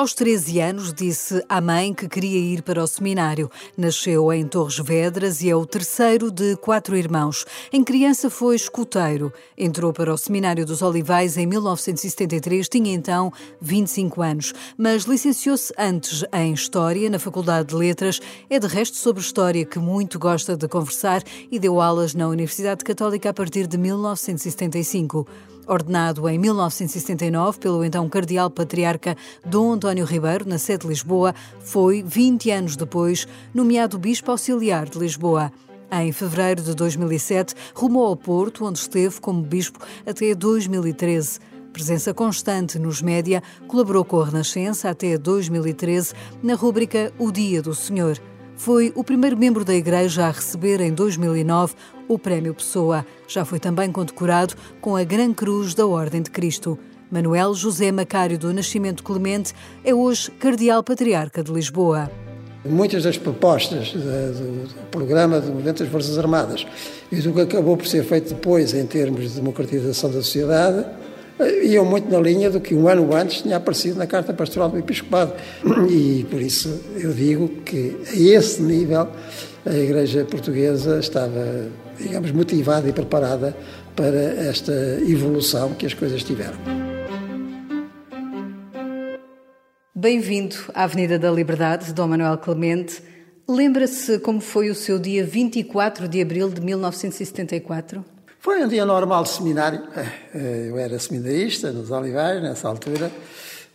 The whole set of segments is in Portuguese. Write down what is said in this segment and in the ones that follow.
Aos 13 anos, disse à mãe que queria ir para o seminário. Nasceu em Torres Vedras e é o terceiro de quatro irmãos. Em criança foi escuteiro. Entrou para o Seminário dos Olivais em 1973, tinha então 25 anos, mas licenciou-se antes em História na Faculdade de Letras. É de resto sobre História que muito gosta de conversar e deu aulas na Universidade Católica a partir de 1975. Ordenado em 1979 pelo então Cardeal Patriarca Dom António Ribeiro, na sede de Lisboa, foi, 20 anos depois, nomeado Bispo Auxiliar de Lisboa. Em fevereiro de 2007, rumou ao Porto, onde esteve como bispo até 2013. Presença constante nos média, colaborou com a Renascença até 2013 na rúbrica O Dia do Senhor. Foi o primeiro membro da Igreja a receber em 2009 o Prémio Pessoa. Já foi também condecorado com a Gran Cruz da Ordem de Cristo. Manuel José Macário do Nascimento Clemente é hoje Cardeal Patriarca de Lisboa. Muitas das propostas do, programa do Movimento das Forças Armadas e do que acabou por ser feito depois em termos de democratização da sociedade iam muito na linha do que um ano antes tinha aparecido na Carta Pastoral do Episcopado. E por isso eu digo que a esse nível a Igreja Portuguesa estava, digamos, motivada e preparada para esta evolução que as coisas tiveram. Bem-vindo à Avenida da Liberdade, Dom Manuel Clemente. Lembra-se como foi o seu dia 24 de abril de 1974? Foi um dia normal de seminário. Eu era seminarista nos Olivais, nessa altura.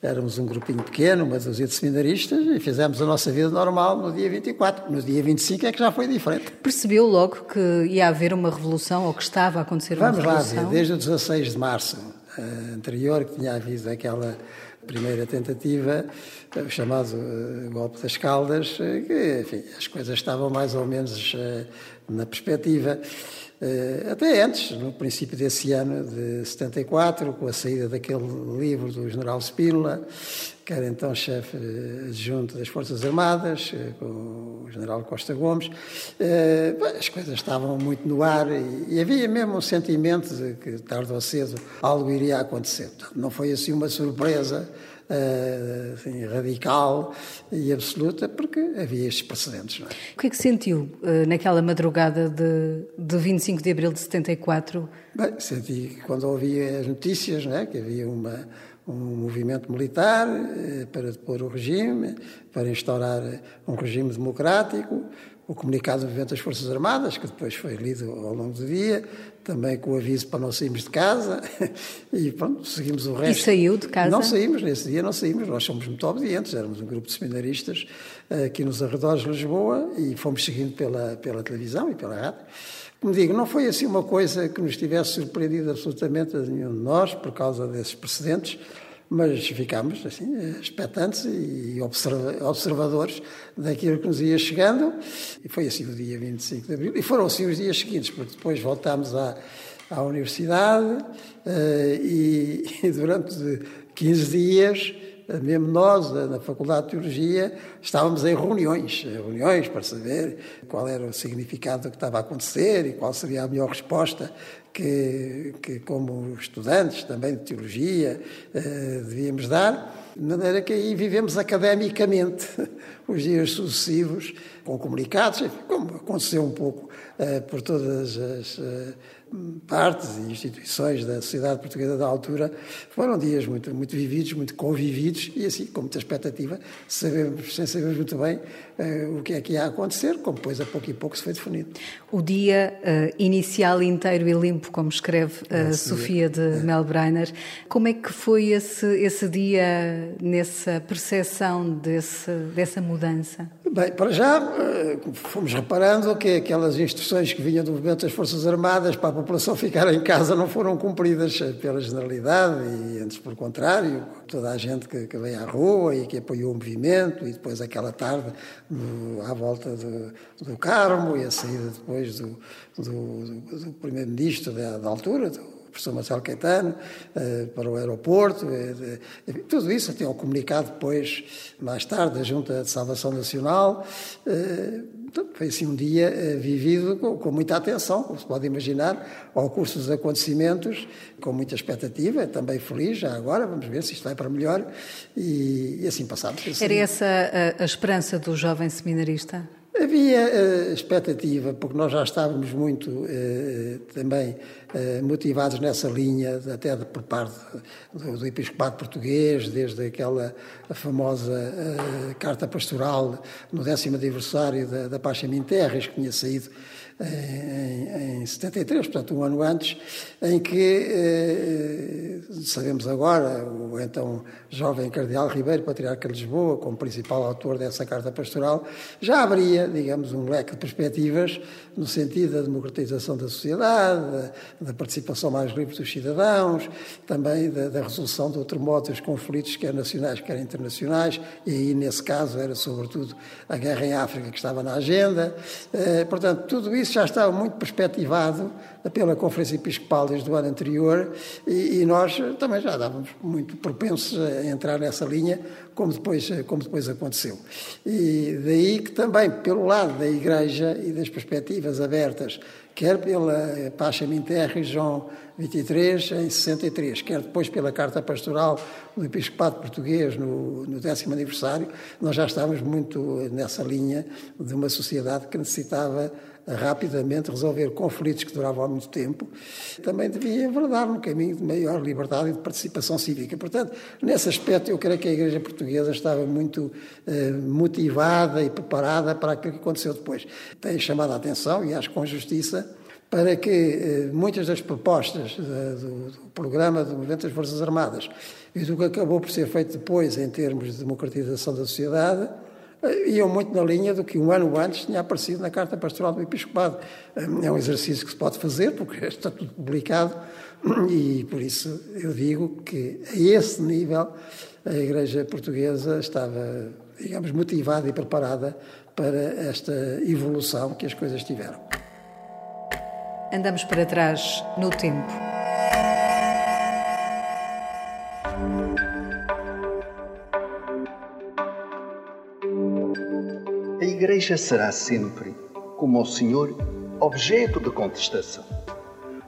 Éramos um grupinho pequeno, uma dúzia de seminaristas, e fizemos a nossa vida normal no dia 24. No dia 25 é que já foi diferente. Percebeu logo que ia haver uma revolução, ou que estava a acontecer uma Vamos revolução? Vamos lá ver, desde o 16 de março uh, anterior, que tinha havido aquela primeira tentativa, o chamado uh, golpe das Caldas, que, enfim, as coisas estavam mais ou menos na perspectiva. Uh, até antes, no princípio desse ano de 74, com a saída daquele livro do general Spínola, que era então chefe adjunto das Forças Armadas, uh, com o general Costa Gomes, uh, as coisas estavam muito no ar e, havia mesmo um sentimento de que, tarde ou cedo, algo iria acontecer. Não foi assim uma surpresa assim, radical e absoluta, porque havia estes precedentes. Não é? O que é que sentiu uh, naquela madrugada de, de 25 de abril de 74? Bem, senti que quando ouvi as notícias não é, que havia uma, um movimento militar uh, para depor o regime, para instaurar um regime democrático, o comunicado do movimento das Forças Armadas, que depois foi lido ao longo do dia, também com o aviso para não sairmos de casa, e pronto, seguimos o resto. E saiu de casa? Não saímos, nesse dia não saímos, nós somos muito obedientes, éramos um grupo de seminaristas aqui nos arredores de Lisboa e fomos seguindo pela, pela televisão e pela rádio. Como digo, não foi assim uma coisa que nos tivesse surpreendido absolutamente a nenhum de nós, por causa desses precedentes, mas ficámos assim, expectantes e observadores daquilo que nos ia chegando. E foi assim o dia 25 de abril. E foram assim os dias seguintes, porque depois voltámos à, à universidade e, e durante 15 dias mesmo nós, na Faculdade de Teologia, estávamos em reuniões, reuniões para saber qual era o significado do que estava a acontecer e qual seria a melhor resposta que, que como estudantes também de Teologia, eh, devíamos dar, de maneira que aí vivemos academicamente os dias sucessivos, com comunicados, como aconteceu um pouco eh, por todas as eh, partes e instituições da sociedade portuguesa da altura, foram dias muito, muito vividos, muito convividos e assim, com muita expectativa, sabemos, sem saber muito bem uh, o que é que ia acontecer, como depois a pouco e pouco se foi definido. O dia inicial inteiro e limpo como escreve a Sofia de é. Melbreiner. Como é que foi esse, esse dia nessa percepção desse, dessa mudança? Bem, para já eh, fomos reparando que aquelas instruções que vinham do movimento das Forças Armadas para a população ficar em casa não foram cumpridas pela generalidade e antes pelo contrário, toda a gente que, que veio à rua e que apoiou o movimento e depois aquela tarde no, à volta do, do Carmo e a saída depois do, do, do primeiro-ministro da, da altura, do, professor Marcelo Caetano, uh, para o aeroporto, uh, tudo isso, até ao comunicado depois, mais tarde, da Junta de Salvação Nacional. foi assim um dia vivido com, muita atenção, como se pode imaginar, ao curso dos acontecimentos, com muita expectativa, também feliz, já agora, vamos ver se isto vai para melhor, e, assim passamos. Assim. Era essa a esperança do jovem seminarista? Havia uh, expectativa, porque nós já estávamos muito uh, também uh, motivados nessa linha, até de, por parte do, do Episcopado Português, desde aquela famosa carta pastoral no décimo aniversário da, da Pacha Minterres, que tinha saído em, em 73, portanto um ano antes, em que eh, sabemos agora o então jovem Cardeal Ribeiro, patriarca de Lisboa, como principal autor dessa carta pastoral, já abria, digamos, um leque de perspectivas no sentido da democratização da sociedade, da, participação mais livre dos cidadãos, também da, da resolução de outro modo dos conflitos, quer nacionais, quer internacionais, e aí, nesse caso, era sobretudo a guerra em África que estava na agenda. Eh, portanto, tudo isso já estava muito perspectivado pela Conferência Episcopal desde o ano anterior e, e nós também já estávamos muito propensos a entrar nessa linha, como depois, como depois aconteceu. E daí que também, pelo lado da Igreja e das perspectivas abertas, quer pela Pacha Minterre, João 23, em 63, quer depois pela Carta Pastoral do Episcopado Português no, no décimo aniversário, nós já estávamos muito nessa linha de uma sociedade que necessitava rapidamente resolver conflitos que duravam há muito tempo, também devia enverdar no caminho de maior liberdade e de participação cívica. Portanto, nesse aspecto, eu creio que a Igreja Portuguesa estava muito eh, motivada e preparada para aquilo que aconteceu depois. Tem chamado a atenção, e acho com justiça, para que eh, muitas das propostas eh, do, do, programa do Movimento das Forças Armadas e do que acabou por ser feito depois em termos de democratização da sociedade iam muito na linha do que um ano antes tinha aparecido na Carta Pastoral do Episcopado. É um exercício que se pode fazer, porque está tudo publicado, e por isso eu digo que a esse nível a Igreja Portuguesa estava, digamos, motivada e preparada para esta evolução que as coisas tiveram. Andamos para trás no tempo. Igreja será sempre, como o Senhor, objeto de contestação.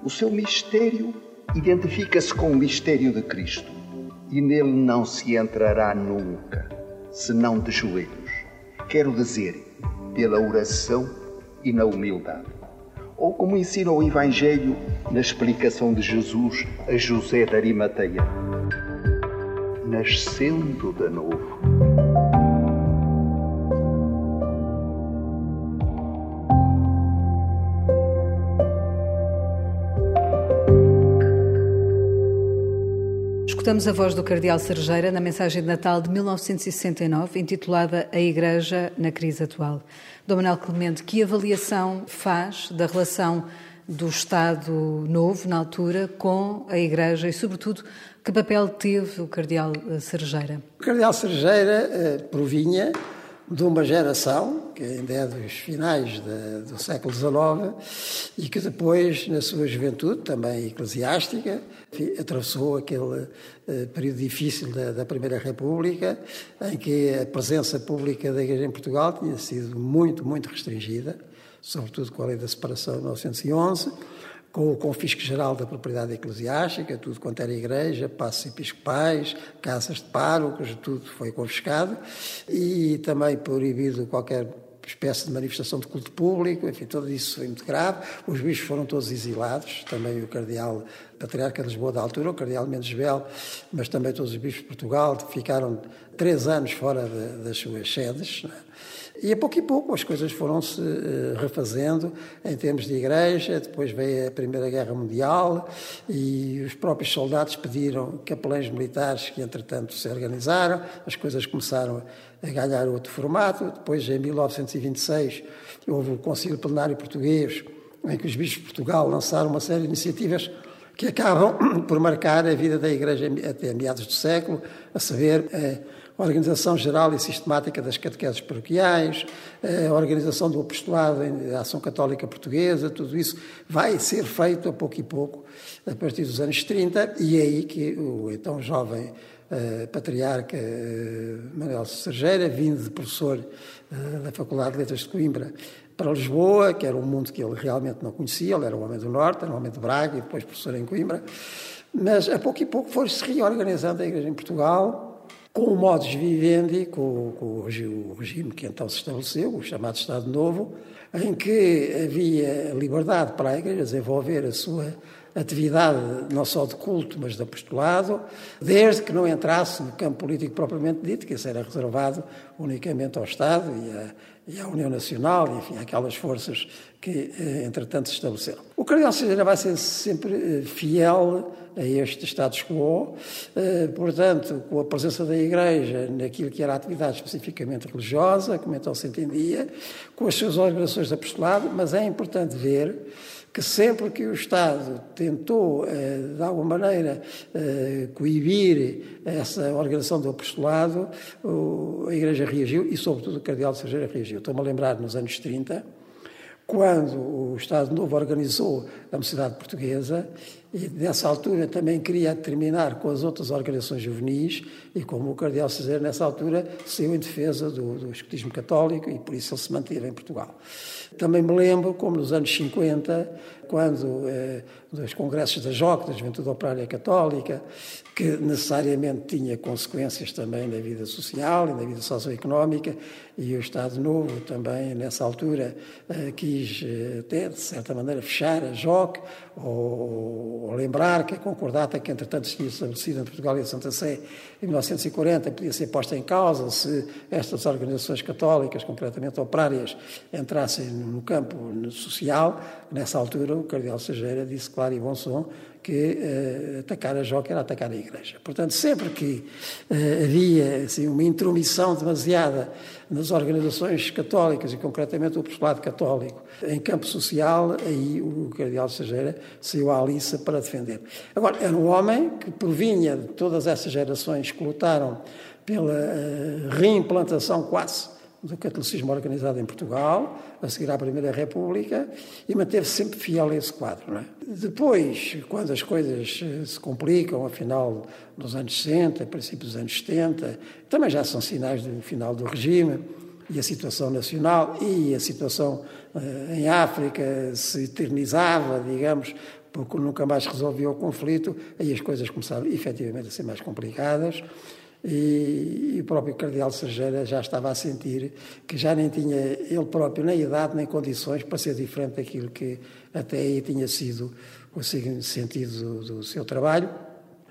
O seu mistério identifica-se com o mistério de Cristo e nele não se entrará nunca, senão de joelhos. Quero dizer, pela oração e na humildade. Ou como ensina o Evangelho na explicação de Jesus a José de Arimateia. Nascendo de novo. Escutamos a voz do Cardeal Sergeira na mensagem de Natal de 1969, intitulada A Igreja na Crise Atual. Dom Manuel Clemente, que avaliação faz da relação do Estado Novo, na altura, com a Igreja e, sobretudo, que papel teve o Cardeal Sergeira? O Cardeal Sergeira eh, provinha de uma geração, que ainda é dos finais de, do século XIX, e que depois, na sua juventude, também eclesiástica, atravessou aquele uh, período difícil da, da, Primeira República, em que a presença pública da Igreja em Portugal tinha sido muito, muito restringida, sobretudo com a lei da separação de 1911 com o confisco geral da propriedade eclesiástica, tudo quanto era igreja, passos episcopais, casas de párocos, tudo foi confiscado, e também proibido qualquer espécie de manifestação de culto público, enfim, tudo isso foi muito grave. Os bispos foram todos exilados, também o cardeal patriarca de Lisboa da altura, o cardeal Mendes Bel, mas também todos os bispos de Portugal, ficaram três anos fora de, das suas sedes. É? E a pouco e pouco as coisas foram-se uh, refazendo em termos de igreja, depois veio a Primeira Guerra Mundial e os próprios soldados pediram capelães militares que entretanto se organizaram, as coisas começaram a ganhar outro formato, depois em 1926 houve o Concílio Plenário Português, em que os bispos de Portugal lançaram uma série de iniciativas que acabam por marcar a vida da Igreja até meados do século, a saber, a organização geral e sistemática das catequeses paroquiais, a organização do apostolado da Ação Católica Portuguesa, tudo isso vai ser feito a pouco e pouco, a partir dos anos 30, e é aí que o então jovem uh, patriarca uh, Manuel Sergeira, vindo de professor uh, da Faculdade de Letras de Coimbra, para Lisboa, que era um mundo que ele realmente não conhecia, ele era um homem do Norte, era um homem de Braga e depois professor em Coimbra, mas a pouco e pouco foi-se reorganizando a Igreja em Portugal, com o modus vivendi, com, com o regime que então se estabeleceu, o chamado Estado Novo, em que havia liberdade para a Igreja desenvolver a sua atividade não só de culto, mas de apostolado, desde que não entrasse no campo político propriamente dito, que isso era reservado unicamente ao Estado e, a, e à União Nacional, e, enfim, aquelas forças que, eh, entretanto, se estabeleceram. O Cardeal Sejaneira vai ser sempre eh, fiel a este status quo, eh, portanto, com a presença da Igreja naquilo que era a atividade especificamente religiosa, como então se entendia, com as suas organizações de apostolado, mas é importante ver que sempre que o Estado tentou, eh, de alguma maneira, eh, coibir essa organização do apostolado, a Igreja reagiu e, sobretudo, o Cardeal de Sergeira reagiu. Estou-me a lembrar, nos anos 30, quando o Estado Novo organizou a Mocidade Portuguesa, e nessa altura também queria terminar com as outras organizações juvenis, e como o Cardeal Cesareiro, nessa altura, saiu em defesa do, do escotismo católico, e por isso ele se manteve em Portugal. Também me lembro, como nos anos 50, quando eh, dos congressos da JOC, da Juventude Operária Católica, que necessariamente tinha consequências também na vida social e na vida socioeconómica, e o Estado Novo também, nessa altura, eh, quis eh, até, de certa maneira, fechar a JOC, ou, lembrar que a concordata que, entretanto, tinha estabelecido entre Portugal e Santa Sé em 1940 podia ser posta em causa se estas organizações católicas, completamente operárias, entrassem no campo social. Nessa altura, o Cardeal Sageira disse claro e bom som que uh, atacar a Joca era atacar a Igreja. Portanto, sempre que uh, havia assim, uma intromissão demasiada nas organizações católicas e concretamente o apostolado católico em campo social, aí o cardeal Sageira saiu à liça para defender. Agora, era um homem que provinha de todas essas gerações que lutaram pela uh, reimplantação quase do catolicismo organizado em Portugal, a seguir à Primeira República, e manteve-se sempre fiel a esse quadro. É? Depois, quando as coisas eh, se complicam, a final dos anos 60, princípios dos anos 70, também já são sinais do final do regime, e a situação nacional e a situação uh, em África se eternizava, digamos, porque nunca mais resolvia o conflito, aí as coisas começaram efetivamente a ser mais complicadas e, o próprio Cardeal Sergeira já estava a sentir que já nem tinha ele próprio nem idade nem condições para ser diferente daquilo que até aí tinha sido o sentido do, do seu trabalho.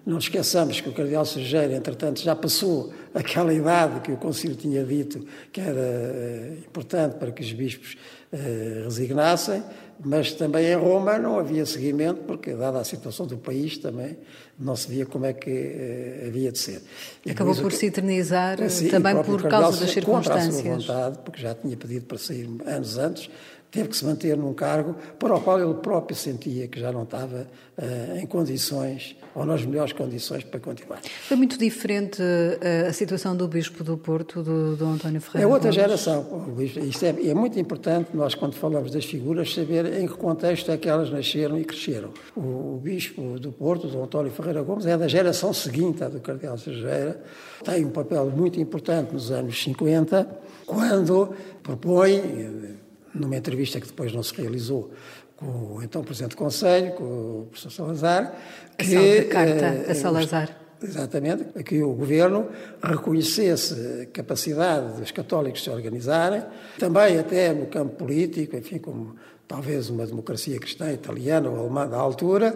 Não esqueçamos que o Cardeal Sergeira, entretanto, já passou aquela idade que o Conselho tinha dito que era eh, importante para que os bispos eh, resignassem, mas também em Roma não havia seguimento, porque, dada a situação do país, também não se via como é que eh, havia de ser. E Acabou por, se eternizar assim, também por causa das circunstâncias. Contra a sua vontade, porque já tinha pedido para sair anos antes, teve que se manter num cargo para o qual ele próprio sentia que já não estava uh, em condições, ou nas melhores condições para continuar. Foi muito diferente uh, a situação do Bispo do Porto, do, do António Ferreira? É outra geração. Isto é, é, muito importante, nós quando falamos das figuras, saber em que contexto é que elas nasceram e cresceram. O, o Bispo do Porto, do António Ferreira Gomes, é da geração seguinte à do Cardeal Sergeira, tem um papel muito importante nos anos 50, quando propõe numa entrevista que depois não se realizou com o então Presidente do Conselho, com o professor Salazar, que... A carta a eh, Salazar. Exatamente, que o governo reconhecesse a capacidade dos católicos se organizarem, também até no campo político, enfim, como talvez uma democracia cristã italiana ou alemã da altura,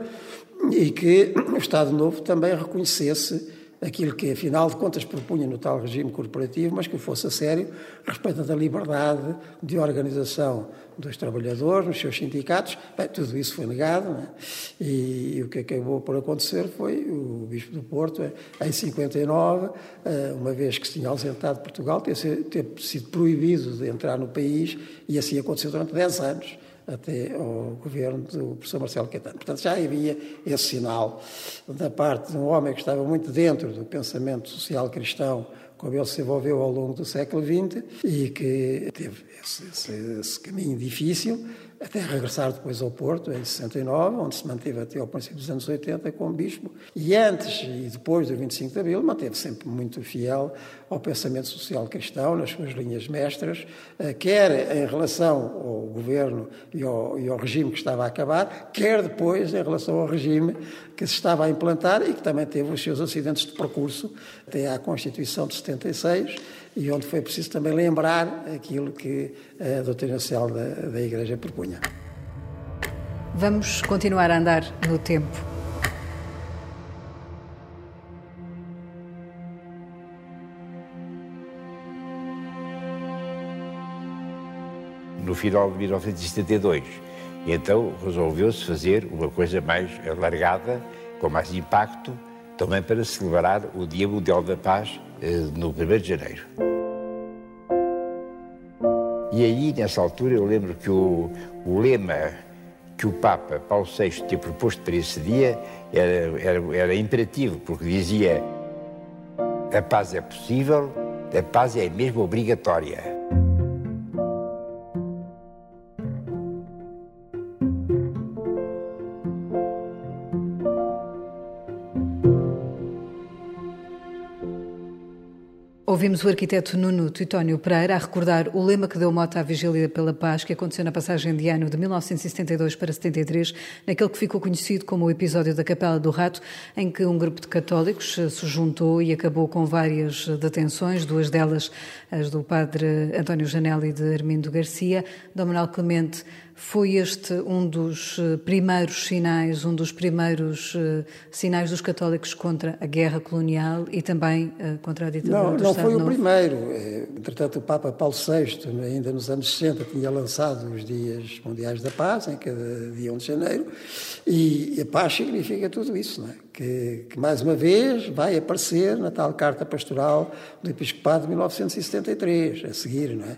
e que o Estado Novo também reconhecesse aquilo que, afinal de contas, propunha no tal regime corporativo, mas que fosse a sério, respeito da liberdade de organização dos trabalhadores, nos seus sindicatos. Bem, tudo isso foi negado, é? e, e, o que acabou por acontecer foi o Bispo do Porto, em 59, eh, uma vez que se tinha ausentado de Portugal, ter sido proibido de entrar no país, e assim aconteceu durante 10 anos até ao governo do professor Marcelo Caetano. Portanto, já havia esse sinal da parte de um homem que estava muito dentro do pensamento social cristão como ele se envolveu ao longo do século XX e que teve esse, esse, esse caminho difícil, até regressar depois ao Porto, em 69, onde se manteve até ao princípio dos anos 80 como bispo, e antes e depois do 25 de Abril manteve sempre muito fiel ao pensamento social cristão, nas suas linhas mestras, eh, quer em relação ao governo e ao, e ao regime que estava a acabar, quer depois em relação ao regime que se estava a implantar e que também teve os seus acidentes de percurso até à Constituição de 76, e onde foi preciso também lembrar aquilo que a doutrina social da, da Igreja propunha. Vamos continuar a andar no tempo. No final de 1972. E então resolveu-se fazer uma coisa mais alargada, com mais impacto, também para celebrar o Dia Mundial da Paz no 1 de janeiro. E aí, nessa altura, eu lembro que o, o lema que o Papa Paulo VI tinha proposto para esse dia era, era, era imperativo, porque dizia: a paz é possível, a paz é mesmo obrigatória. Ouvimos o arquiteto Nuno Titónio Pereira a recordar o lema que deu moto à Vigília pela Paz, que aconteceu na passagem de ano de 1972 para 73, naquele que ficou conhecido como o episódio da Capela do Rato, em que um grupo de católicos se juntou e acabou com várias detenções, duas delas as do padre António Janela e de Armindo Garcia. Dom Manuel Clemente foi este um dos eh, primeiros sinais, um dos primeiros uh, sinais dos católicos contra a guerra colonial e também uh, contra a ditadura não, do Não Estado foi Novo. o primeiro. Entretanto, o Papa Paulo VI, ainda nos anos 60, tinha lançado os Dias Mundiais da Paz, em cada dia 1 de janeiro, e a paz significa tudo isso, não é? que, que mais uma vez vai aparecer na tal Carta Pastoral do Episcopado de 1973, a seguir, não é?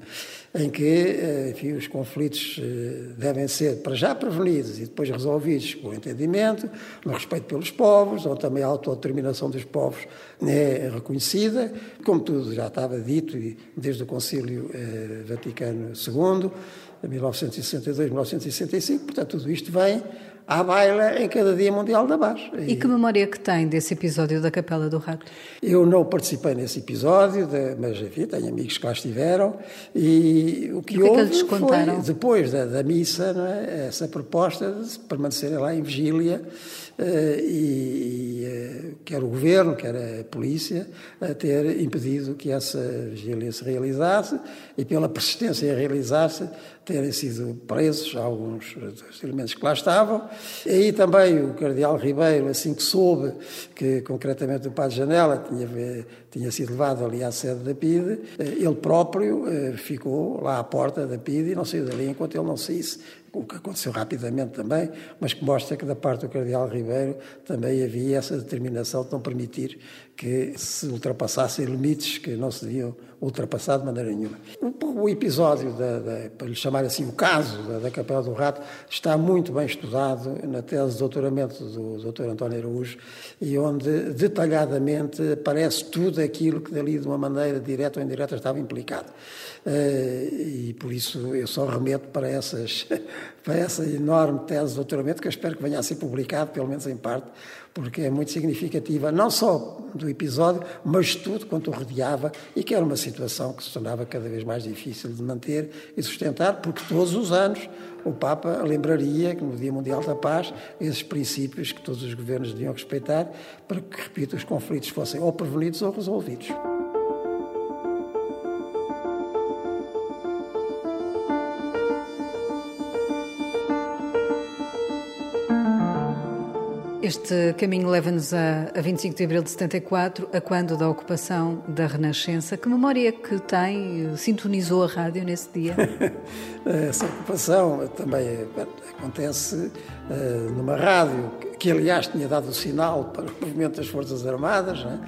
Em que eh, enfim, os conflitos eh, devem ser, para já, prevenidos e depois resolvidos com entendimento, no respeito pelos povos, onde também a autodeterminação dos povos é reconhecida, como tudo já estava dito desde o Concílio eh, Vaticano II, de 1962-1965, portanto, tudo isto vem à baila em cada Dia Mundial da Paz. E que memória que tem desse episódio da Capela do Rato? Eu não participei nesse episódio, mas enfim, tenho amigos que lá estiveram e o que, o que houve é que foi, depois da, da missa, é? essa proposta de permanecerem lá em vigília e, e uh, quer o governo, quer a polícia, ter impedido que essa vigília se realizasse e pela persistência em realizar-se terem sido presos alguns dos elementos que lá estavam. E aí também o cardeal Ribeiro, assim que soube que concretamente o padre Janela tinha, tinha sido levado ali à sede da PIDE, eh, ele próprio ficou lá à porta da PIDE e não saiu dali enquanto ele não saísse o que aconteceu rapidamente também, mas que mostra que da parte do Cardeal Ribeiro também havia essa determinação de não permitir que se ultrapassassem limites que não se deviam ultrapassar de maneira nenhuma. O, o episódio, da, da, para lhe chamar assim, o caso da, da, Capela do Rato, está muito bem estudado na tese de doutoramento do Dr. António Araújo e onde detalhadamente aparece tudo aquilo que dali de uma maneira direta ou indireta estava implicado. Uh, e por isso eu só remeto para, essas, para essa enorme tese de doutoramento que eu espero que venha a ser publicado, pelo menos em parte, porque é muito significativa, não só do episódio, mas de tudo quanto o rodeava e que era uma situação que se tornava cada vez mais difícil de manter e sustentar, porque todos os anos o Papa lembraria que no Dia Mundial da Paz esses princípios que todos os governos deviam respeitar para que, repito, os conflitos fossem ou prevenidos ou resolvidos. Este caminho leva-nos a, a 25 de abril de 74, a quando da ocupação da Renascença. Que memória é que tem? Sintonizou a rádio nesse dia? Essa ocupação também acontece uh, numa rádio que, aliás, tinha dado o sinal para o movimento das Forças Armadas né?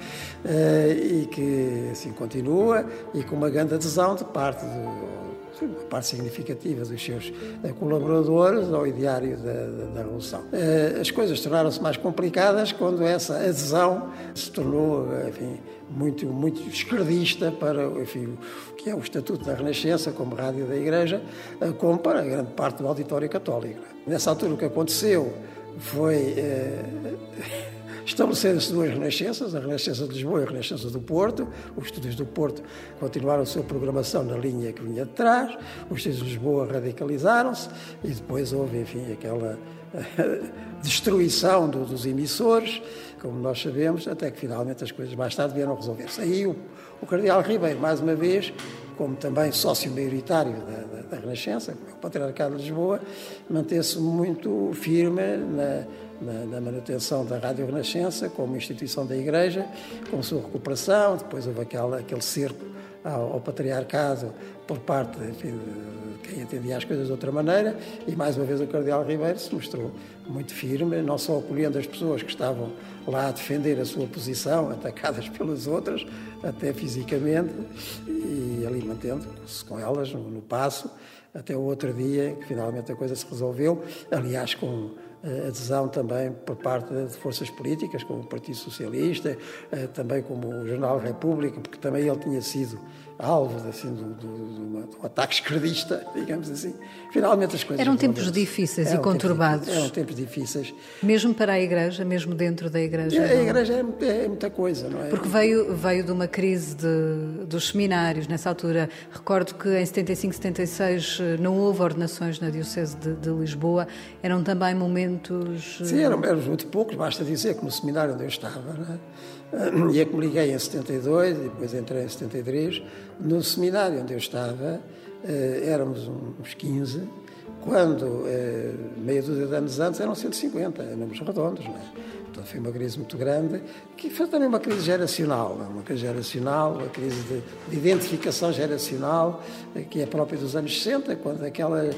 uh, e que assim continua e com uma grande adesão de parte do uma parte significativa dos seus eh, colaboradores ao ideário da, da, Revolução. Eh, as coisas tornaram-se mais complicadas quando essa adesão se tornou, enfim, muito, muito esquerdista para enfim, o que é o Estatuto da Renascença como rádio da Igreja, eh, como para grande parte do auditório católico. Nessa altura o que aconteceu foi Estabeleceram-se duas renascenças, a Renascença de Lisboa e a Renascença do Porto. Os estúdios do Porto continuaram a sua programação na linha que vinha de trás, os estúdios de Lisboa radicalizaram-se e depois houve, enfim, aquela destruição do, dos emissores, como nós sabemos, até que finalmente as coisas mais tarde vieram resolver-se. Aí o, o Cardeal Ribeiro, mais uma vez, como também sócio maioritário da, da, da Renascença, o Patriarcado de Lisboa, manteve-se muito firme na na, na, manutenção da Rádio Renascença como instituição da Igreja, com sua recuperação. Depois houve aquela, aquele cerco ao, ao patriarcado por parte enfim, de quem entendia as coisas de outra maneira. E mais uma vez o Cardeal Ribeiro se mostrou muito firme, não só acolhendo as pessoas que estavam lá a defender a sua posição, atacadas pelas outras, até fisicamente, e ali mantendo-se com elas no, no passo até o outro dia, que finalmente a coisa se resolveu, aliás, com adesão também por parte de forças políticas, como o Partido Socialista, eh, também como o Jornal República, porque também ele tinha sido alvo assim, do, do, do, ataque esquerdista, digamos assim. Finalmente as coisas. Eram tempos difíceis eram e conturbados. Tempos, eram tempos difíceis. Mesmo para a Igreja, mesmo dentro da Igreja. A, a Igreja é, é, muita coisa, não é? Porque veio, veio de uma crise de, dos seminários nessa altura. Recordo que em 75, 76 eh, não houve ordenações na Diocese de, de Lisboa. Eram também momentos. Sim, eram, eram muito poucos, basta dizer que no seminário onde eu estava, não é? E é que me liguei em 72, depois entrei em 73. No seminário onde eu estava, eh, éramos uns 15, quando, eh, meia dúzia de anos antes, eram 150, números redondos, não é? Então foi uma crise muito grande, que foi também uma crise geracional, é? uma crise geracional, uma crise de, de, identificação geracional, eh, que é própria dos anos 60, quando aquela,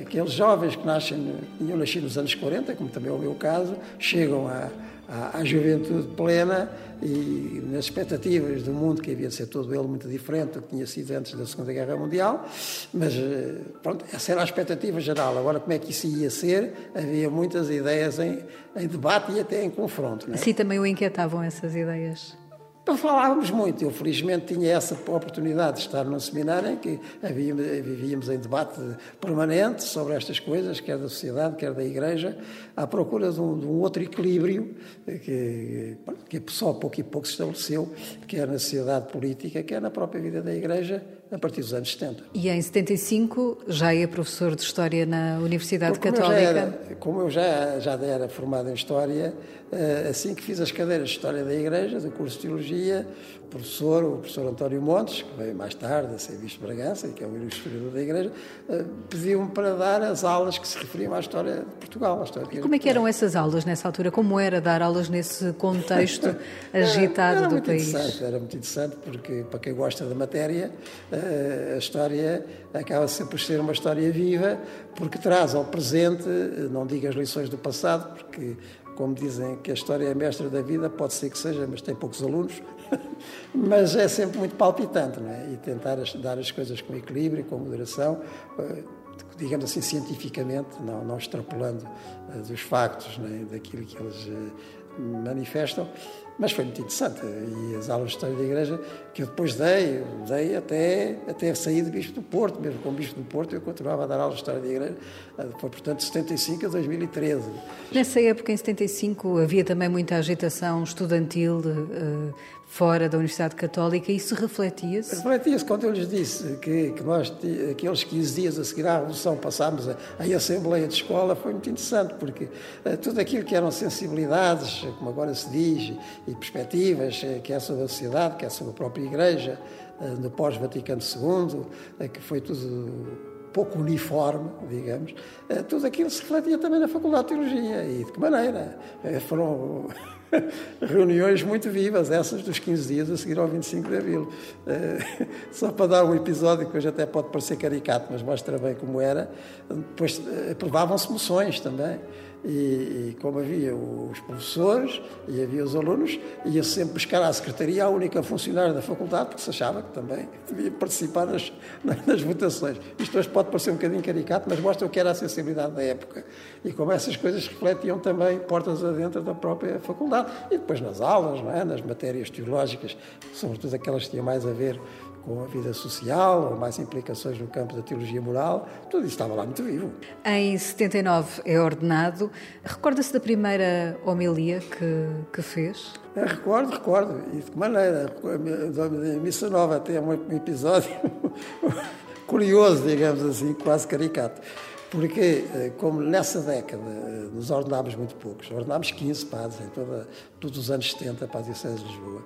aqueles jovens que nascem, tinham nascido nos anos 40, como também é o meu caso, chegam a à, à, juventude plena e nas expectativas do mundo que havia de ser todo ele muito diferente do que tinha sido antes da Segunda Guerra Mundial, mas eh, pronto, essa era a expectativa geral. Agora, como é que isso ia ser? Havia muitas ideias em, em debate e até em confronto. Não é? Sim, também o inquietavam essas ideias. Então falávamos muito. Eu, felizmente, tinha essa oportunidade de estar num seminário em que vivíamos em debate permanente sobre estas coisas, quer da sociedade, quer da Igreja, à procura de um, de um outro equilíbrio que, que só pouco e pouco se estabeleceu, quer na sociedade política, quer na própria vida da Igreja, a partir dos anos 70. E em 75 já é professor de História na Universidade como Católica? Eu era, como eu já, já era formado em História, assim que fiz as cadeiras de História da Igreja, do curso de Teologia, o professor, o professor António Montes, que veio mais tarde a ser visto de Bragança, que é o historiador da Igreja, eh, pediu-me para dar as aulas que se referiam à história de Portugal. À história de Como é que eram essas aulas nessa altura? Como era dar aulas nesse contexto agitado era, era do país? Era muito interessante, porque para quem gosta da matéria, eh, a história acaba sempre por ser uma história viva, porque traz ao presente, não digo as lições do passado, porque como dizem que a história é mestra da vida, pode ser que seja, mas tem poucos alunos. mas é sempre muito palpitante, não é? E tentar dar as coisas com equilíbrio, com moderação, eh, digamos assim, cientificamente, não, não extrapolando eh, dos factos, é? daquilo que eles eh, manifestam, mas foi muito interessante. E as aulas de História da Igreja que eu depois dei, dei até, até sair de Bispo do Porto, mesmo como Bispo do Porto, eu continuava a dar aulas de História da Igreja, foi portanto de 75 a 2013. Nessa época, em 75, havia também muita agitação estudantil uh, fora da Universidade Católica, isso refletia-se? Refletia-se quando eu lhes disse que, que nós, aqueles 15 dias a seguir à Revolução, passámos a, a Assembleia de Escola, foi muito interessante, porque uh, tudo aquilo que eram sensibilidades, como agora se diz, e perspectivas, eh, quer sobre a sociedade, quer sobre a própria Igreja, no pós-Vaticano II, que foi tudo pouco uniforme, digamos, eh, tudo aquilo se refletia também na Faculdade de Teologia. E de que maneira? Eh, foram reuniões muito vivas, essas dos 15 dias a seguir ao 25 de Abril. Uh, só para dar um episódio que hoje até pode parecer caricato, mas mostra bem como era, depois uh, aprovavam-se moções também. E, e, como havia os professores e havia os alunos, ia sempre buscar à secretaria a única funcionária da faculdade, porque se achava que também devia participar nas, nas votações. Isto hoje pode parecer um bocadinho caricato, mas mostra o que era a sensibilidade da época. E como essas coisas refletiam também portas adentro da própria faculdade. E depois nas aulas, é? nas matérias teológicas, sobretudo aquelas que tinham mais a ver com a vida social ou mais implicações no campo da teologia moral, tudo isso estava lá muito vivo. Em 79 é ordenado. Recorda-se da primeira homilia que, que fez? Eu recordo, recordo. E de que maneira? A Missa Nova tem um episódio curioso, digamos assim, quase caricato. Porque, eh, como nessa década eh, nos ordenámos muito poucos, ordenámos 15 padres em toda, todos os anos 70 para a Diocese de Lisboa,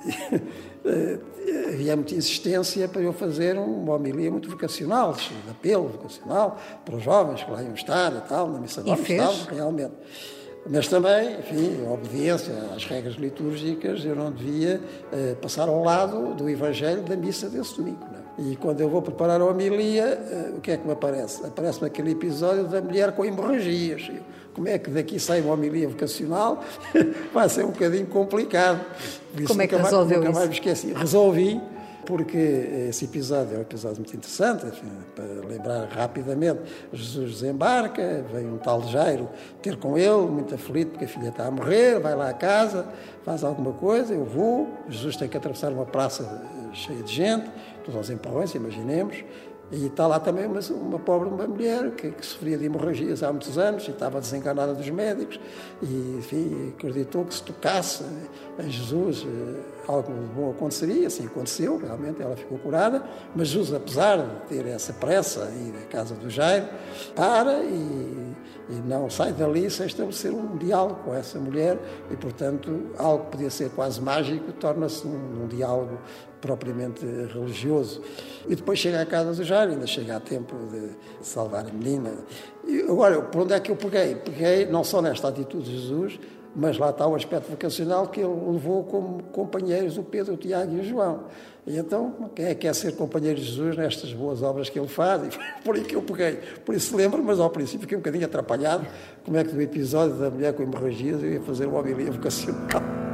havia muita insistência para eu fazer uma homilia muito vocacional, de apelo vocacional para os jovens que lá iam estar e tal, na missa nova estavam realmente. Mas também, enfim, a obediência às regras litúrgicas, eu não devia eh, passar ao lado do Evangelho da missa desse domingo. É? E quando eu vou preparar a homilia, eh, o que é que me aparece? Aparece-me aquele episódio da mulher com hemorragias. Eu, como é que daqui sai uma homilia vocacional? Vai ser um bocadinho complicado. Como é que resolveu mais, nunca mais me esqueci. Resolvi, porque esse episódio é um episódio muito interessante, enfim, para lembrar rapidamente, Jesus desembarca, vem um tal Jairo ter com ele, muito aflito porque a filha está a morrer, vai lá à casa, faz alguma coisa, eu vou, Jesus tem que atravessar uma praça cheia de gente, todos aos empurrões, imaginemos, e está lá também uma, uma pobre uma mulher que, que, sofria de hemorragias há muitos anos e estava desenganada dos médicos e, enfim, acreditou que se tocasse a Jesus eh, algo bom aconteceria, assim aconteceu, realmente ela ficou curada, mas Jesus, apesar de ter essa pressa aí da casa do Jairo, para e, e não sai dali sem estabelecer um diálogo com essa mulher e, portanto, algo que podia ser quase mágico torna-se um, um diálogo propriamente religioso. E depois chega à casa do Jairo, ainda chega a tempo de salvar a menina. E agora, por onde é que eu peguei? Peguei não só nesta atitude de Jesus, mas lá está o aspecto vocacional que ele levou como companheiros o Pedro, o Tiago e o João. E então, quem é que quer ser companheiro de Jesus nestas boas obras que ele faz? E por aí que eu peguei. Por isso lembro, mas ao princípio fiquei um bocadinho atrapalhado, como é que do episódio da mulher com hemorragias eu ia fazer uma homilia vocacional.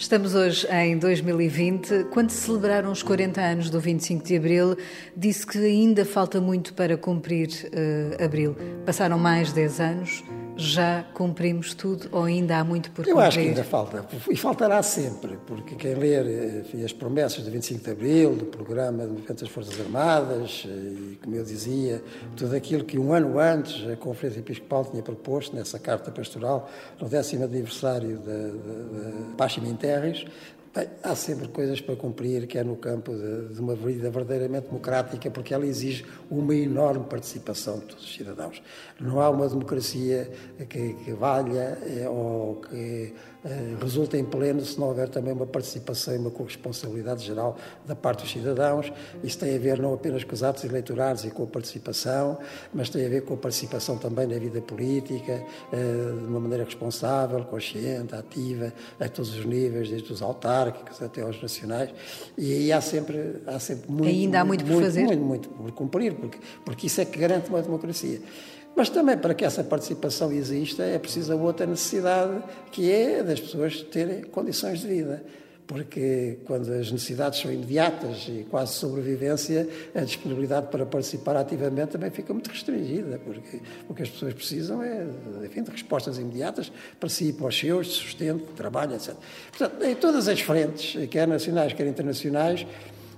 Estamos hoje em 2020. Quando se celebraram os 40 anos do 25 de Abril, disse que ainda falta muito para cumprir uh, Abril. Passaram mais 10 anos já cumprimos tudo ou ainda há muito por cumprir? Eu acho que ainda falta, e faltará sempre, porque quem ler enfim, as promessas do 25 de Abril, do programa de movimento das Forças Armadas, e como eu dizia, tudo aquilo que um ano antes a Conferência Episcopal tinha proposto nessa carta pastoral, no décimo aniversário da Pacem in Terris, Bem, há sempre coisas para cumprir, quer no campo de, de, uma vida verdadeiramente democrática, porque ela exige uma enorme participação de todos os cidadãos. Não há uma democracia que, que valha eh, ou que resulta em pleno se não houver também uma participação e uma corresponsabilidade geral da parte dos cidadãos. Isso tem a ver não apenas com os atos eleitorais e com a participação, mas tem a ver com a participação também na vida política, eh, de uma maneira responsável, consciente, ativa, a todos os níveis, desde os autárquicos até aos nacionais. E aí há sempre, há sempre muito. Ainda há muito, muito por fazer. Muito, muito, muito por cumprir, porque, porque isso é que garante uma democracia. Mas também para que essa participação exista é preciso outra necessidade, que é das pessoas terem condições de vida. Porque quando as necessidades são imediatas e quase sobrevivência, a disponibilidade para participar ativamente também fica muito restringida, porque o que as pessoas precisam é, enfim, de respostas imediatas para si, para os seus, de sustento, de trabalho, etc. Portanto, em todas as frentes, quer nacionais, quer internacionais,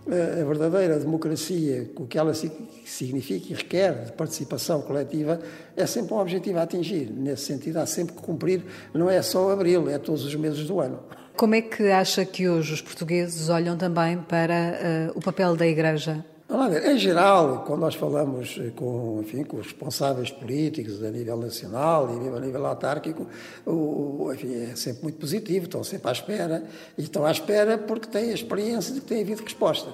a verdadeira democracia, o que ela significa e requer de participação coletiva, é sempre um objetivo a atingir. Nesse sentido, há sempre que cumprir, não é só abril, é todos os meses do ano. Como é que acha que hoje os portugueses olham também para uh, o papel da Igreja em geral, quando nós falamos com, enfim, com os responsáveis políticos a nível nacional e a nível autárquico, o, enfim, é sempre muito positivo, estão sempre à espera, e estão à espera porque têm a experiência de que tem havido resposta.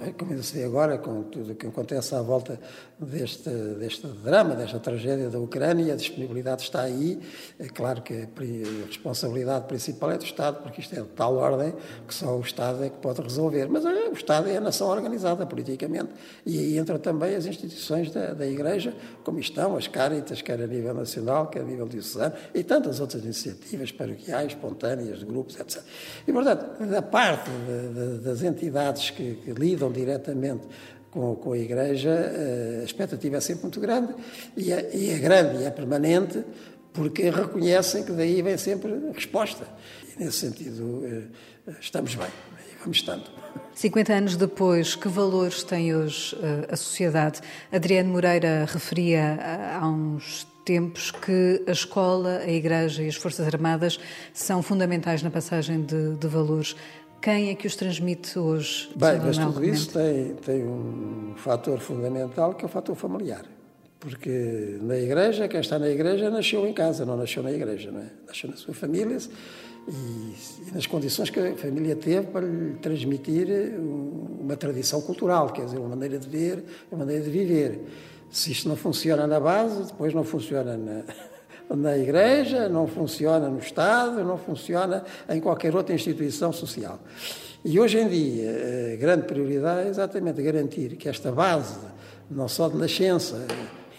É? Como se vê agora, com tudo o que acontece à volta deste, deste drama, desta tragédia da Ucrânia, a disponibilidade está aí. É claro que a responsabilidade principal é do Estado, porque isto é de tal ordem que só o Estado é que pode resolver. Mas é, o Estado é a nação organizada politicamente e aí entram também as instituições da, da Igreja, como estão as Caritas, quer a nível nacional, quer a nível diocesano, e tantas outras iniciativas paroquiais, espontâneas, de grupos, etc. E, portanto, da parte de, de, das entidades que, que lidam diretamente com, com, a Igreja, eh, a expectativa é sempre muito grande e é, e é, grande e é permanente porque reconhecem que daí vem sempre resposta. E nesse sentido, eh, estamos bem e vamos estando. 50 anos depois, que valores tem hoje eh, a sociedade? Adriano Moreira referia há uns tempos que a escola, a Igreja e as Forças Armadas são fundamentais na passagem de, de valores. Quem é que os transmite hoje? Bem, mas tudo isso tem, tem um fator fundamental que é o fator familiar. Porque na igreja, quem está na igreja nasceu em casa, não nasceu na igreja, não é? Nasceu na sua família e, e nas condições que a família teve para lhe transmitir uma tradição cultural, quer dizer, uma maneira de ver, uma maneira de viver. Se isto não funciona na base, depois não funciona na, na Igreja, não funciona no Estado, não funciona em qualquer outra instituição social. E hoje em dia, a grande prioridade é exatamente garantir que esta base, não só de nascença,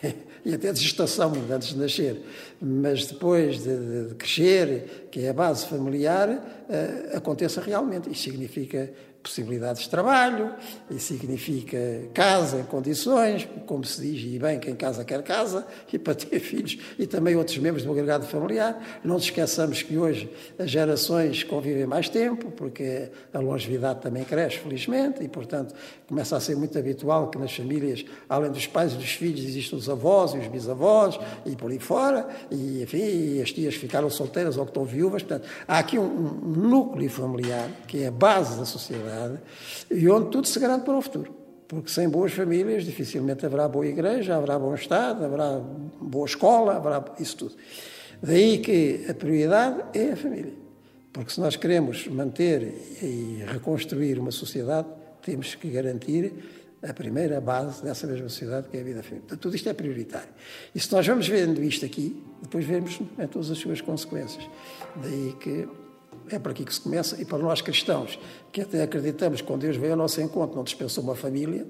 e até de gestação, antes de nascer, mas depois de, de crescer, que é a base familiar, uh, aconteça realmente. Isso significa possibilidades de trabalho, e significa casa condições, como se diz, e bem, quem casa quer casa, e para ter filhos, e também outros membros do agregado familiar. Não nos esqueçamos que hoje as gerações convivem mais tempo, porque a longevidade também cresce, felizmente, e, portanto, começa a ser muito habitual que nas famílias, além dos pais e dos filhos, existam os avós e os bisavós, e por aí fora, e, enfim, as tias ficaram solteiras ou que estão viúvas. Portanto, há aqui um, um núcleo familiar, que é a base da sociedade, e onde tudo se garante para o futuro. Porque sem boas famílias dificilmente haverá boa igreja, haverá bom Estado, haverá boa escola, haverá isso tudo. Daí que a prioridade é a família. Porque se nós queremos manter e reconstruir uma sociedade, temos que garantir a primeira base dessa mesma sociedade, que é a vida familiar. Portanto, tudo isto é prioritário. E se nós vamos vendo isto aqui, depois vemos em todas as suas consequências. Daí que é por aqui que se começa, e para nós cristãos, que até acreditamos que quando Deus veio ao nosso encontro, não dispensou uma família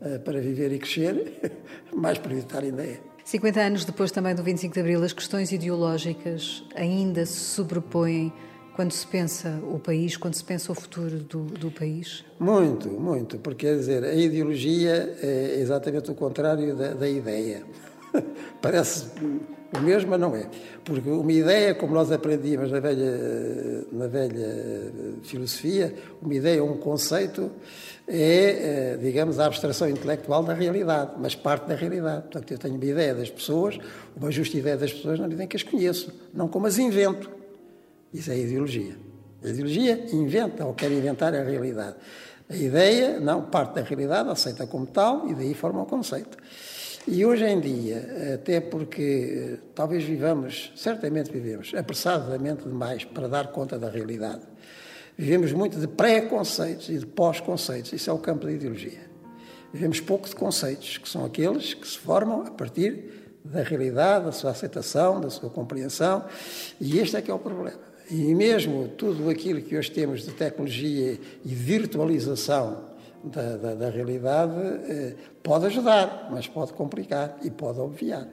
uh, para viver e crescer, mais prioritário ainda é. 50 anos depois também do 25 de Abril, as questões ideológicas ainda se sobrepõem quando se pensa o país, quando se pensa o futuro do, do país? Muito, muito, porque quer dizer, a ideologia é exatamente o contrário da, da ideia. Parece o mesmo, mas não é. Porque uma ideia, como nós aprendíamos na velha, na velha filosofia, uma ideia um conceito é, eh, digamos, a abstração intelectual da realidade, mas parte da realidade. Portanto, eu tenho uma ideia das pessoas, uma justa ideia das pessoas na medida em que as conheço, não como as invento. Isso é ideologia. A ideologia inventa ou quer inventar a realidade. A ideia, não, parte da realidade, aceita como tal e daí forma o conceito. E hoje em dia, até porque eh, talvez vivamos, certamente vivemos, apressadamente demais para dar conta da realidade. Vivemos muito de pré-conceitos e de pós-conceitos. Isso é o campo da ideologia. Vivemos pouco de conceitos, que são aqueles que se formam a partir da realidade, da sua aceitação, da sua compreensão. E este é que é o problema. E mesmo tudo aquilo que hoje temos de tecnologia e virtualização da, da, da realidade eh, pode ajudar, mas pode complicar e pode obviar.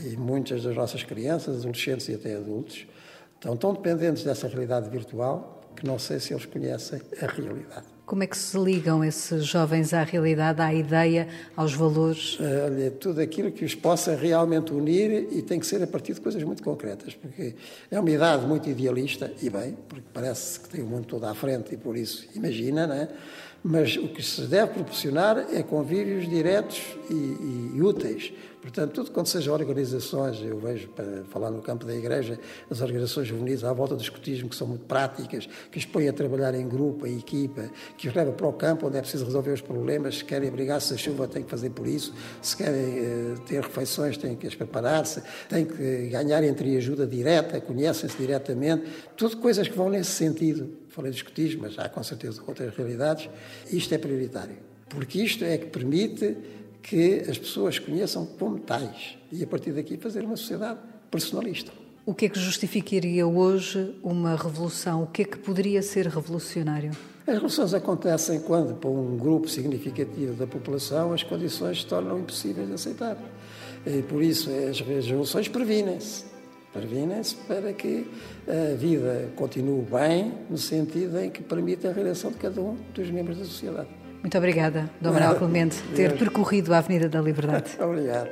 E muitas das nossas crianças, adolescentes e até adultos estão tão dependentes dessa realidade virtual que não sei se eles conhecem a realidade. Como é que se ligam esses jovens à realidade, à ideia, aos valores? Eh, olha, tudo aquilo que os possa realmente unir e tem que ser a partir de coisas muito concretas, porque é uma idade muito idealista, e bem, porque parece que tem o mundo todo à frente e por isso imagina, não é? Mas o que se deve proporcionar é convívios diretos e, e, úteis, Portanto, tudo quanto seja organizações, eu vejo, para falar no campo da igreja, as organizações juvenis à volta do escutismo, que são muito práticas, que os põem a trabalhar em grupo, em equipa, que os leva para o campo onde é preciso resolver os problemas, se querem abrigar-se a chuva, têm que fazer por isso, se querem uh, ter refeições, têm que as preparar-se, têm que ganhar entre ajuda direta, conhecem-se diretamente, tudo coisas que vão nesse sentido. Falei de escutismo, mas há com certeza outras realidades. Isto é prioritário, porque isto é que permite que as pessoas conheçam como tais e, a partir daqui, fazer uma sociedade personalista. O que é que justificaria hoje uma revolução? O que é que poderia ser revolucionário? As revoluções acontecem quando, para um grupo significativo da população, as condições se tornam impossíveis de aceitar. E por isso, as revoluções previnem-se. Previnem-se para que a vida continue bem, no sentido em que permita a realização de cada um dos membros da sociedade. Muito obrigada, Dom Manuel Clemente, ter percorrido a Avenida da Liberdade. Obrigado.